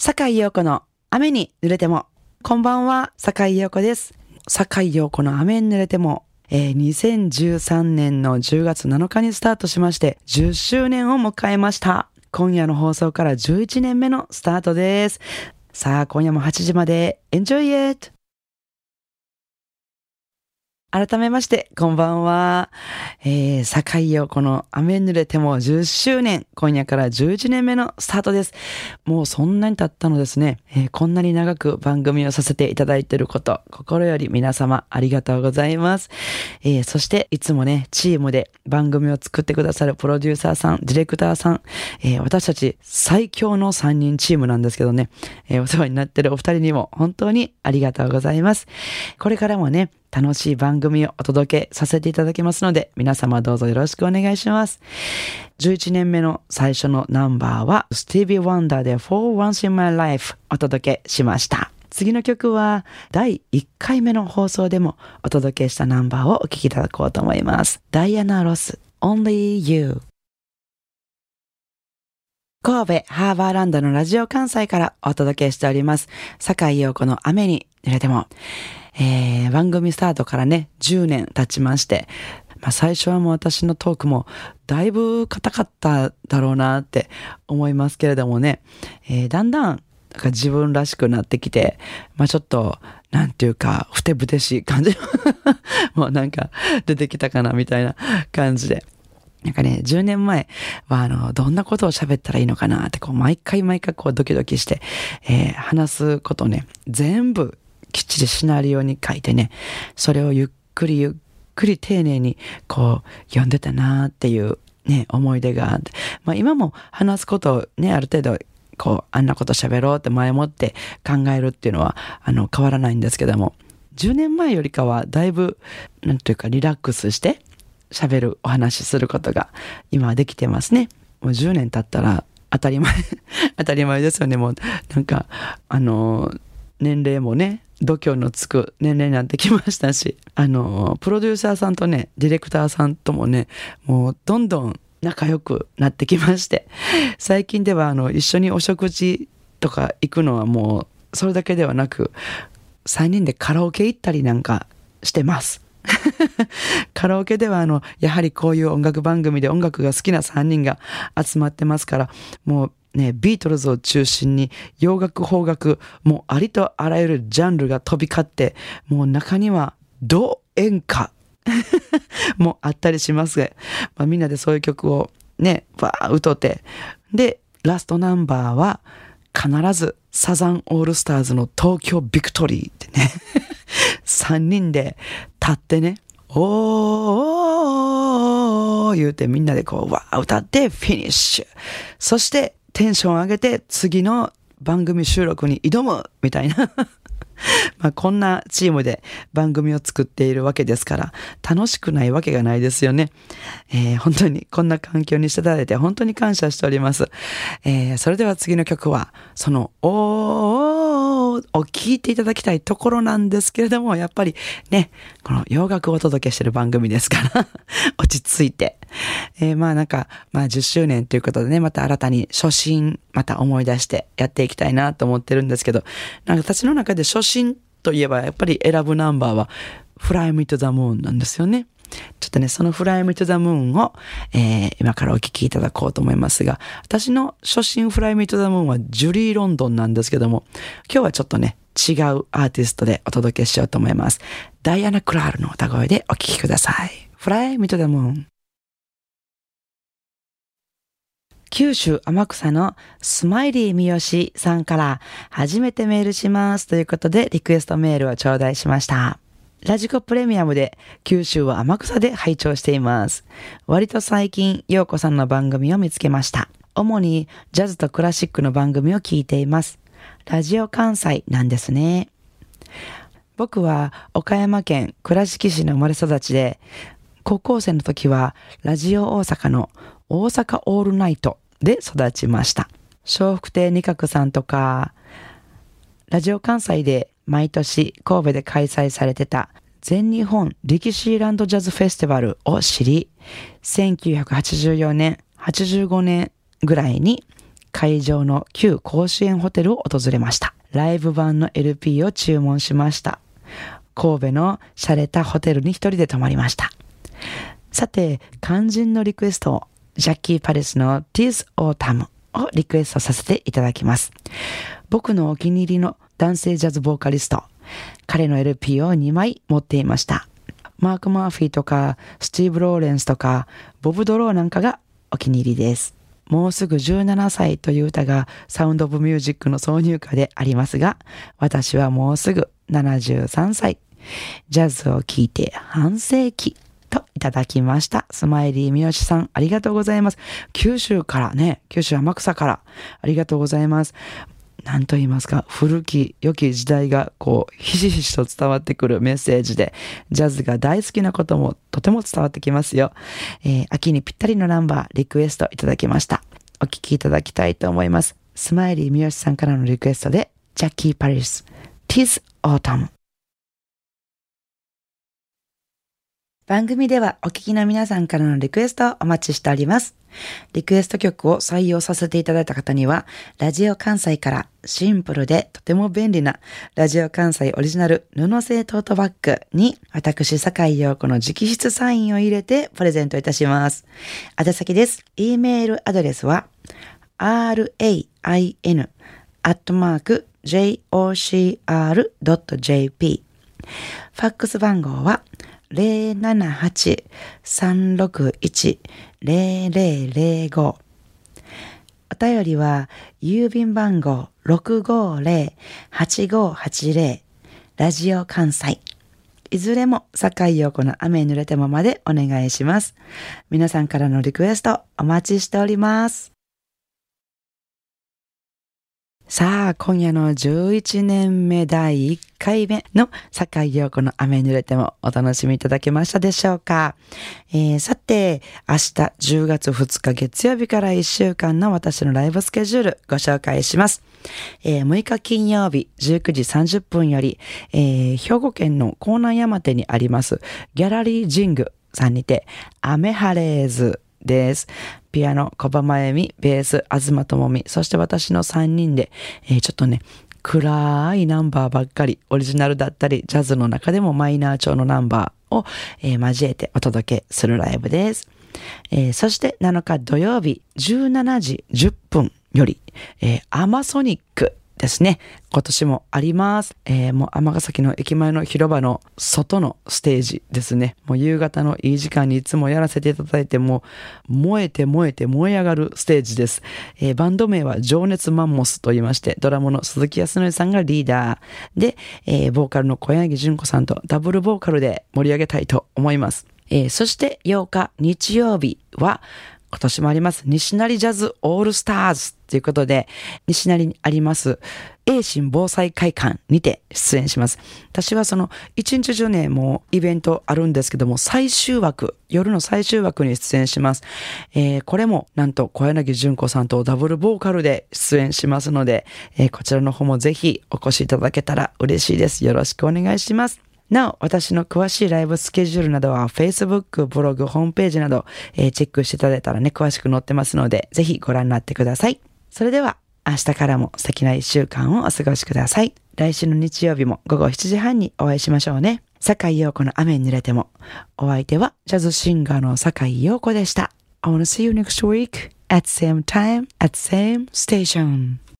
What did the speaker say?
坂井陽子の雨に濡れても。こんばんは、坂井陽子です。坂井陽子の雨に濡れても。えー、2013年の10月7日にスタートしまして、10周年を迎えました。今夜の放送から11年目のスタートです。さあ、今夜も8時まで、Enjoy it! 改めまして、こんばんは。えー、坂井陽子の雨濡れても10周年、今夜から11年目のスタートです。もうそんなに経ったのですね、えーこんなに長く番組をさせていただいていること、心より皆様ありがとうございます。えーそして、いつもね、チームで番組を作ってくださるプロデューサーさん、ディレクターさん、えー私たち最強の3人チームなんですけどね、えーお世話になっているお二人にも本当にありがとうございます。これからもね、楽しい番組をお届けさせていただきますので、皆様どうぞよろしくお願いします。11年目の最初のナンバーは、スティービー・ワンダーで For Once in My Life お届けしました。次の曲は、第1回目の放送でもお届けしたナンバーをお聴きいただこうと思います。ダイアナ・ロス、Only You。神戸ハーバーランドのラジオ関西からお届けしております。坂井陽子の雨に濡れても。えー番組スタートからね、10年経ちまして、まあ、最初はもう私のトークもだいぶ硬かっただろうなって思いますけれどもね、えーだんだん自分らしくなってきて、まあちょっと、なんていうか、ふてぶてしい感じ もうなんか出てきたかなみたいな感じで。なんかね、10年前は、あの、どんなことを喋ったらいいのかなって、こう、毎回毎回こう、ドキドキして、えー話すことね、全部、きっちりシナリオに書いてね、それをゆっくりゆっくり丁寧に、こう、読んでたなーっていう、ね、思い出があって、まあ今も話すことをね、ある程度、こう、あんなこと喋ろうって前もって考えるっていうのは、あの、変わらないんですけども、10年前よりかは、だいぶ、なんというか、リラックスして、喋る、お話しすることが今はできてますね。もう10年経ったら当たり前、当たり前ですよね。もうなんか、あの、年齢もね、度胸のつく年齢になってきましたし、あの、プロデューサーさんとね、ディレクターさんともね、もうどんどん仲良くなってきまして、最近ではあの、一緒にお食事とか行くのはもう、それだけではなく、3人でカラオケ行ったりなんかしてます。カラオケではあの、やはりこういう音楽番組で音楽が好きな3人が集まってますから、もうね、ビートルズを中心に洋楽、邦楽、もうありとあらゆるジャンルが飛び交って、もう中には、ド演歌 もあったりしますが、まあ、みんなでそういう曲をね、わー歌って、で、ラストナンバーは、必ずサザンオールスターズの東京ビクトリーってね、3人で立ってね、おーおーおー言うてみんなでこう、わー歌ってフィニッシュ。そしてテンション上げて次の番組収録に挑むみたいな。まあこんなチームで番組を作っているわけですから、楽しくないわけがないですよね。えー本当にこんな環境にしていただいて本当に感謝しております。えーそれでは次の曲は、その、おーを聴いていただきたいところなんですけれども、やっぱりね、この洋楽をお届けしてる番組ですから、落ち着いて。えーまあなんか、まあ10周年ということでね、また新たに初心、また思い出してやっていきたいなと思ってるんですけど、なんか私の中で初心といえばやっぱり選ぶナンバーは Fly Me to the Moon なんですよね。ちょっとね、その Fly Me to the Moon を、えー今からお聞きいただこうと思いますが、私の初心 Fly Me to the Moon はジュリー・ロンドンなんですけども、今日はちょっとね、違うアーティストでお届けしようと思います。ダイアナ・クラールの歌声でお聞きください。Fly Me to the Moon 九州天草のスマイリー三好さんから初めてメールしますということでリクエストメールを頂戴しました。ラジコプレミアムで九州は天草で拝聴しています。割と最近、陽子さんの番組を見つけました。主にジャズとクラシックの番組を聞いています。ラジオ関西なんですね。僕は岡山県倉敷市の生まれ育ちで、高校生の時はラジオ大阪の大阪オールナイトで育ちました。笑福亭二角さんとか、ラジオ関西で毎年神戸で開催されてた全日本歴史ランドジャズフェスティバルを知り、1984年、85年ぐらいに会場の旧甲子園ホテルを訪れました。ライブ版の LP を注文しました。神戸の洒落たホテルに一人で泊まりました。さて、肝心のリクエストを、ジャッキー・パレスの Tis Autumn をリクエストさせていただきます。僕のお気に入りの男性ジャズボーカリスト、彼の LP を2枚持っていました。マーク・マーフィーとか、スティーブ・ローレンスとか、ボブ・ドローなんかがお気に入りです。もうすぐ17歳という歌がサウンド・オブ・ミュージックの挿入歌でありますが、私はもうすぐ73歳。ジャズを聴いて半世紀といただきました。スマイリー三好さん、ありがとうございます。九州からね、九州天草からありがとうございます。何と言いますか、古き良き時代がこう、ひしひしと伝わってくるメッセージで、ジャズが大好きなこともとても伝わってきますよ。えー、秋にぴったりのナンバー、リクエストいただきました。お聴きいただきたいと思います。スマイリー三好さんからのリクエストで、ジャッキー・パリス、Tis Autumn。番組ではお聞きの皆さんからのリクエストをお待ちしております。リクエスト曲を採用させていただいた方には、ラジオ関西からシンプルでとても便利なラジオ関西オリジナル布製トートバッグに私、坂井陽子の直筆サインを入れてプレゼントいたします。宛先です。e メールアドレスは rain.jocr.jp ファックス番号は078-361 0005お便りは郵便番号650-8580ラジオ関西いずれも堺陽子の雨濡れてままでお願いします。皆さんからのリクエストお待ちしております。さあ、今夜の11年目第1回目の坂井陽子の雨濡れてもお楽しみいただけましたでしょうか、えー、さて、明日10月2日月曜日から1週間の私のライブスケジュールご紹介します。えー、6日金曜日19時30分より、えー、兵庫県の江南山手にありますギャラリージングさんにて、雨晴れずです。ピアノ、小葉真由美、ベース、東智美、そして私の3人で、えー、ちょっとね、暗いナンバーばっかり、オリジナルだったり、ジャズの中でもマイナー調のナンバーを、えー、交えてお届けするライブです。えー、そして7日土曜日17時10分より、えー、アマソニックですね。今年もあります。えー、もう尼崎の駅前の広場の外のステージですね。もう夕方のいい時間にいつもやらせていただいても燃えて燃えて燃え上がるステージです。えー、バンド名は情熱マンモスと言いまして、ドラムの鈴木康則さんがリーダーで、えー、ボーカルの小柳純子さんとダブルボーカルで盛り上げたいと思います。えー、そして8日日曜日は今年もあります西成ジャズオールスターズということで、西成にあります、栄新防災会館にて出演します。私はその、一日中ね、もうイベントあるんですけども、最終枠、夜の最終枠に出演します。えー、これも、なんと小柳純子さんとダブルボーカルで出演しますので、えー、こちらの方もぜひお越しいただけたら嬉しいです。よろしくお願いします。なお、私の詳しいライブスケジュールなどは Facebook、ブログ、ホームページなど、えー、チェックしていただいたらね、詳しく載ってますので、ぜひご覧になってください。それでは、明日からも素敵な一週間をお過ごしください。来週の日曜日も午後7時半にお会いしましょうね。坂井陽子の雨に濡れても。お相手はジャズシンガーの坂井陽子でした。I wanna see you next week at same time at same station.